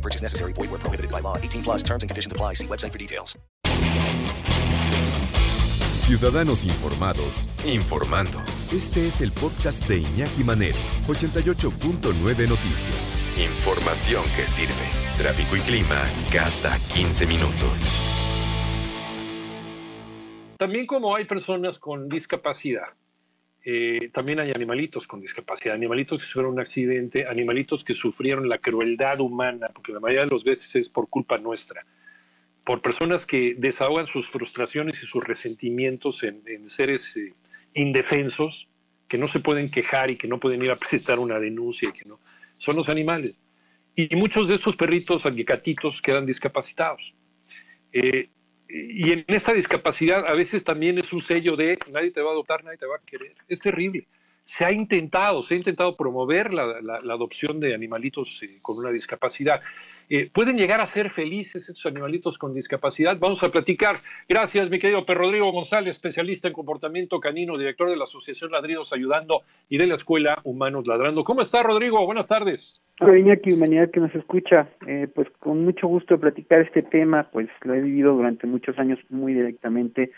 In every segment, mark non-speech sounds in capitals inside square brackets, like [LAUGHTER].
No purchase necessary. Void where prohibited by law. 18 plus terms and conditions apply. See website for details. Ciudadanos informados, informando. Este es el podcast de Iñaki Manero, 88.9 Noticias. Información que sirve. Tráfico y clima cada 15 minutos. También como hay personas con discapacidad, eh, también hay animalitos con discapacidad, animalitos que sufrieron un accidente, animalitos que sufrieron la crueldad humana, porque la mayoría de las veces es por culpa nuestra, por personas que desahogan sus frustraciones y sus resentimientos en, seres eh, indefensos, que no se pueden quejar y que no pueden ir a presentar una denuncia, que son los animales. Y muchos de estos perritos, gatitos, quedan discapacitados. Eh, y en esta discapacidad a veces también es un sello de nadie te va a adoptar, nadie te va a querer. Es terrible. Se ha intentado, se ha intentado promover la, la- la adopción de animalitos eh, con una discapacidad. Eh, ¿Pueden llegar a ser felices estos animalitos con discapacidad? Vamos a platicar. Gracias, mi querido Pedro Rodrigo González, especialista en comportamiento canino, director de la Asociación Ladridos Ayudando y de la Escuela Humanos Ladrando. ¿Cómo está, Rodrigo? Buenas tardes. Humanidad que nos escucha, eh, pues con mucho gusto platicar este tema, pues lo he vivido durante muchos años muy directamente,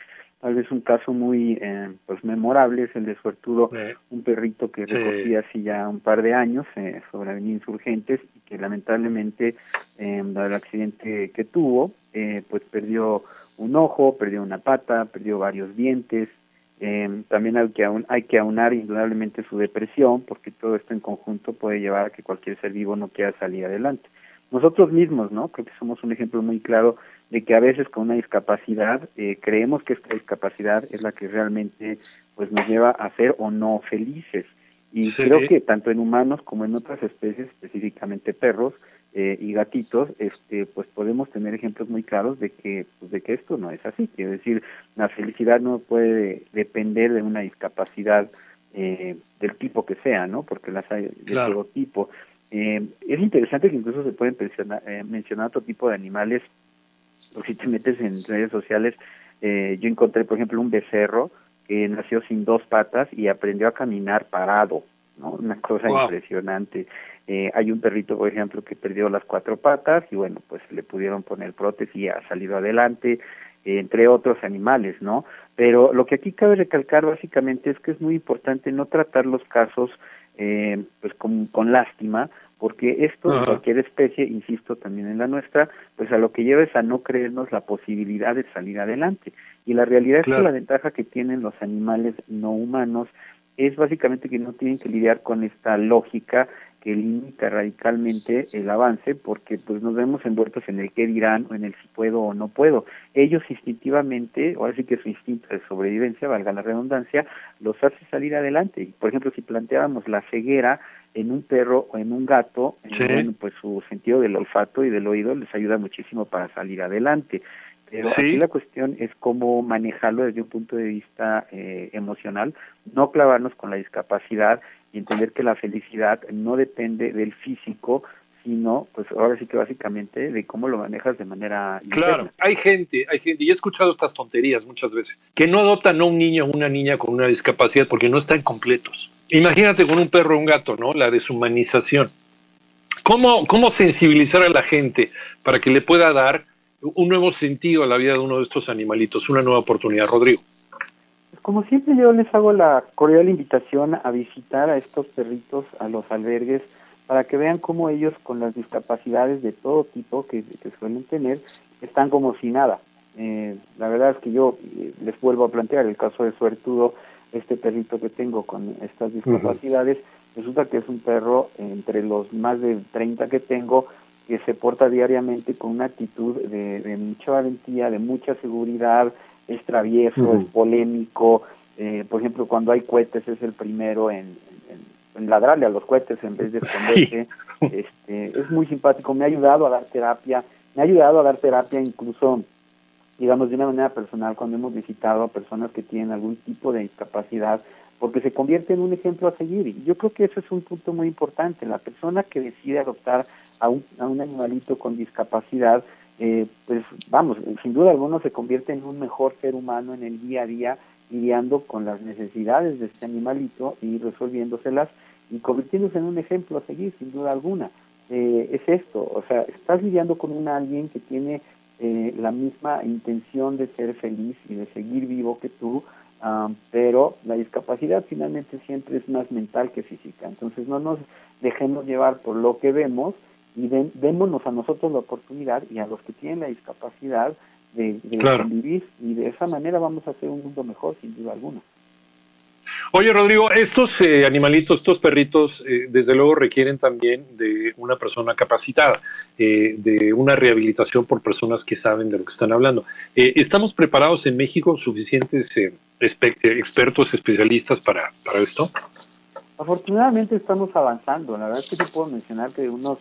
tal vez un caso muy eh, pues memorable es el de Suertudo, un perrito que recogí hace ya un par de años eh, sobre Avenida Insurgentes y que lamentablemente eh, dado el accidente que tuvo, eh, pues perdió un ojo, perdió una pata, perdió varios dientes, eh, también hay que, aun- hay que aunar indudablemente su depresión, porque todo esto en conjunto puede llevar a que cualquier ser vivo no quiera salir adelante. Nosotros mismos, ¿no? Creo que somos un ejemplo muy claro de que a veces con una discapacidad eh, creemos que esta discapacidad es la que realmente pues nos lleva a ser o no felices. Y Sí. creo que tanto en humanos como en otras especies, específicamente perros eh, y gatitos, este, pues podemos tener ejemplos muy claros de que, pues, de que esto no es así. Quiero decir, la felicidad no puede depender de una discapacidad eh, del tipo que sea, ¿no? Porque las hay de Claro. todo tipo. Eh, es interesante que incluso se pueden mencionar, eh, mencionar otro tipo de animales. Pues si te metes en redes sociales, eh, yo encontré, por ejemplo, un becerro que nació sin dos patas y aprendió a caminar parado, ¿no? Una cosa Wow. impresionante. Eh, hay un perrito, por ejemplo, que perdió las cuatro patas y bueno, pues le pudieron poner prótesis y ha salido adelante, entre otros animales, ¿no? Pero lo que aquí cabe recalcar básicamente es que es muy importante no tratar los casos eh, pues con, con lástima, porque esto en cualquier especie, insisto también en la nuestra, pues a lo que lleva es a no creernos la posibilidad de salir adelante. Y la realidad es que la ventaja que tienen los animales no humanos es básicamente que no tienen que lidiar con esta lógica que limita radicalmente el avance porque pues nos vemos envueltos en el qué dirán o en el si puedo o no puedo. Ellos instintivamente, o así que su instinto de sobrevivencia, valga la redundancia, los hace salir adelante. Por ejemplo, si planteábamos la ceguera en un perro o en un gato, eh, Sí. bueno, pues su sentido del olfato y del oído les ayuda muchísimo para salir adelante. Pero Sí. aquí la cuestión es cómo manejarlo desde un punto de vista eh, emocional, no clavarnos con la discapacidad y entender que la felicidad no depende del físico, sino, pues ahora sí que básicamente de cómo lo manejas de manera Claro, interna. hay gente, hay gente, y he escuchado estas tonterías muchas veces, que no adoptan a un niño o una niña con una discapacidad porque no están completos. Imagínate con un perro o un gato, ¿no? La deshumanización. ¿Cómo, ¿Cómo sensibilizar a la gente para que le pueda dar un nuevo sentido a la vida de uno de estos animalitos, una nueva oportunidad, Rodrigo? Como siempre yo les hago la cordial invitación a visitar a estos perritos a los albergues para que vean cómo ellos con las discapacidades de todo tipo que, que suelen tener están como si nada. Eh, la verdad es que yo eh, les vuelvo a plantear el caso de Suertudo, este perrito que tengo con estas discapacidades, resulta que es un perro entre los más de 30 que tengo que se porta diariamente con una actitud de, de mucha valentía, de mucha seguridad, es travieso, es polémico, eh, por ejemplo, cuando hay cohetes es el primero en, en- en ladrarle a los cohetes en vez de esconderse, este, es muy simpático, me ha ayudado a dar terapia, me ha ayudado a dar terapia incluso digamos, de una manera personal cuando hemos visitado a personas que tienen algún tipo de discapacidad, porque se convierte en un ejemplo a seguir. Y yo creo que eso es un punto muy importante. La persona que decide adoptar a un, a un animalito con discapacidad, eh, pues vamos, sin duda alguna se convierte en un mejor ser humano en el día a día, lidiando con las necesidades de este animalito y resolviéndoselas y convirtiéndose en un ejemplo a seguir, sin duda alguna. Eh, es esto, o sea, estás lidiando con un alguien que tiene eh, la misma intención de ser feliz y de seguir vivo que tú, pero la discapacidad finalmente siempre es más mental que física. Entonces no nos dejemos llevar por lo que vemos y démonos a nosotros la oportunidad y a los que tienen la discapacidad de, convivir y de esa manera vamos a hacer un mundo mejor sin duda alguna. Oye, Rodrigo, estos eh, animalitos, estos perritos, eh, desde luego requieren también de una persona capacitada, eh, de una rehabilitación por personas que saben de lo que están hablando. ¿Estamos preparados en México suficientes expertos, especialistas para, para esto? Afortunadamente estamos avanzando. La verdad es que te puedo mencionar que de unos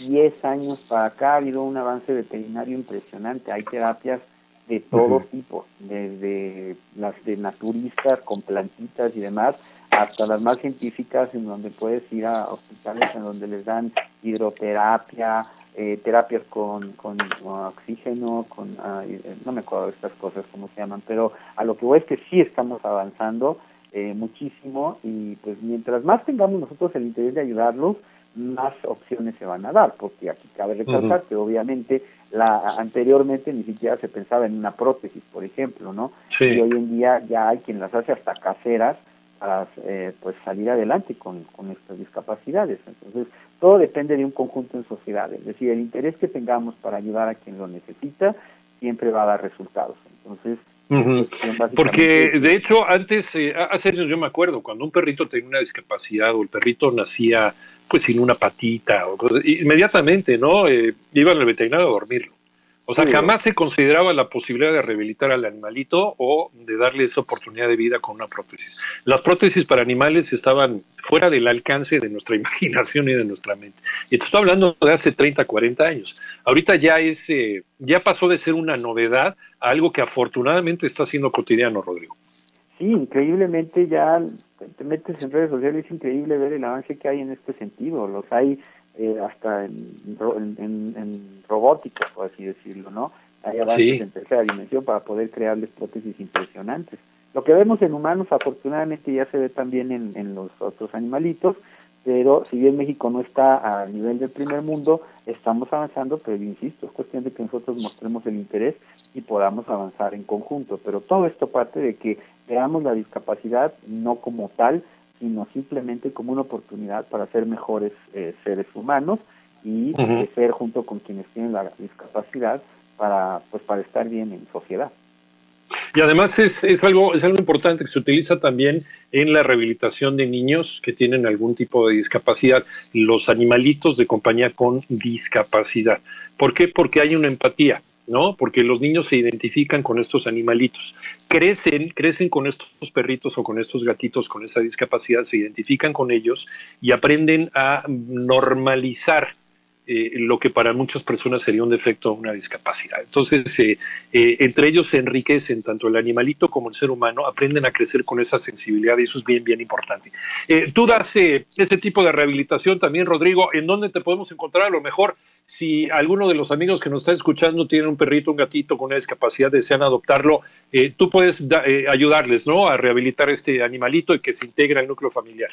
10 años para acá ha habido un avance veterinario impresionante. Hay terapias de todo tipo, desde las de naturistas con plantitas y demás, hasta las más científicas en donde puedes ir a hospitales en donde les dan hidroterapia, eh, terapias con, con, oxígeno, con, ah, eh, no me acuerdo de estas cosas cómo se llaman, pero a lo que voy es que sí estamos avanzando eh, muchísimo y pues mientras más tengamos nosotros el interés de ayudarlos, más opciones se van a dar, porque aquí cabe recalcar que obviamente la anteriormente ni siquiera se pensaba en una prótesis, por ejemplo, ¿no? Y hoy en día ya hay quien las hace hasta caseras para eh, pues salir adelante con, con estas discapacidades. Entonces, todo depende de un conjunto en sociedad, es decir, el interés que tengamos para ayudar a quien lo necesita siempre va a dar resultados. Entonces, porque de hecho antes, eh, hace años yo me acuerdo, cuando un perrito tenía una discapacidad o el perrito nacía pues sin una patita, o inmediatamente, ¿no? Eh, iban al veterinario a dormirlo. O sea, jamás se consideraba la posibilidad de rehabilitar al animalito o de darle esa oportunidad de vida con una prótesis. Las prótesis para animales estaban fuera del alcance de nuestra [LAUGHS] imaginación y de nuestra mente. Y te estoy hablando de hace 30, 40 años. Ahorita ya es, eh, ya pasó de ser una novedad a algo que afortunadamente está siendo cotidiano, Rodrigo. Sí, increíblemente ya te metes en redes sociales, es increíble ver el avance que hay en este sentido. Los hay eh, hasta en, en, robótica, por así decirlo, ¿no? Hay avances en tercera dimensión para poder crearles prótesis impresionantes. Lo que vemos en humanos, afortunadamente, ya se ve también en, en los otros animalitos, pero si bien México no está a nivel del primer mundo, estamos avanzando, pero insisto, es cuestión de que nosotros mostremos el interés y podamos avanzar en conjunto. Pero todo esto parte de que veamos la discapacidad no como tal, sino simplemente como una oportunidad para ser mejores eh, seres humanos y crecer junto con quienes tienen la discapacidad para pues para estar bien en sociedad. Y además es, es, algo, es algo importante que se utiliza también en la rehabilitación de niños que tienen algún tipo de discapacidad, los animalitos de compañía con discapacidad. ¿Por qué? Porque hay una empatía. ¿No? Porque los niños se identifican con estos animalitos. Crecen, crecen con estos perritos o con estos gatitos con esa discapacidad, se identifican con ellos y aprenden a normalizar eh, lo que para muchas personas sería un defecto o una discapacidad. Entonces, eh, eh, entre ellos se enriquecen tanto el animalito como el ser humano, aprenden a crecer con esa sensibilidad y eso es bien, bien importante. tú das ese tipo de rehabilitación también, Rodrigo, ¿en dónde te podemos encontrar? A lo mejor, si alguno de los amigos que nos está escuchando tiene un perrito, un gatito con una discapacidad, desean adoptarlo, tú puedes ayudarles, ¿no? A rehabilitar este animalito y que se integre al núcleo familiar.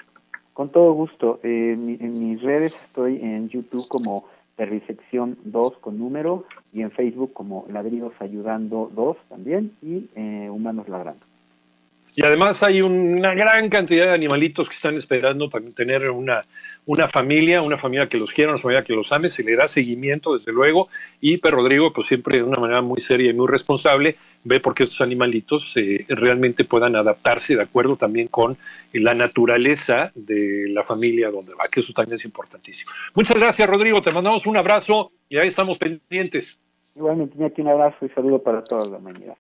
Con todo gusto. en, mis redes estoy en YouTube como Perrisección 2 con número y en Facebook como Ladridos Ayudando 2 también y eh, Humanos Ladrando. Y además hay una gran cantidad de animalitos que están esperando también tener una, una familia, una familia que los quiera, una familia que los ame, se le da seguimiento desde luego y Per Rodrigo pues siempre de una manera muy seria y muy responsable ve por qué estos animalitos eh, realmente puedan adaptarse de acuerdo también con la naturaleza de la familia donde va, que eso también es importantísimo. Muchas gracias Rodrigo, te mandamos un abrazo y ahí estamos pendientes. Igualmente, aquí un abrazo y saludo para toda la humanidad.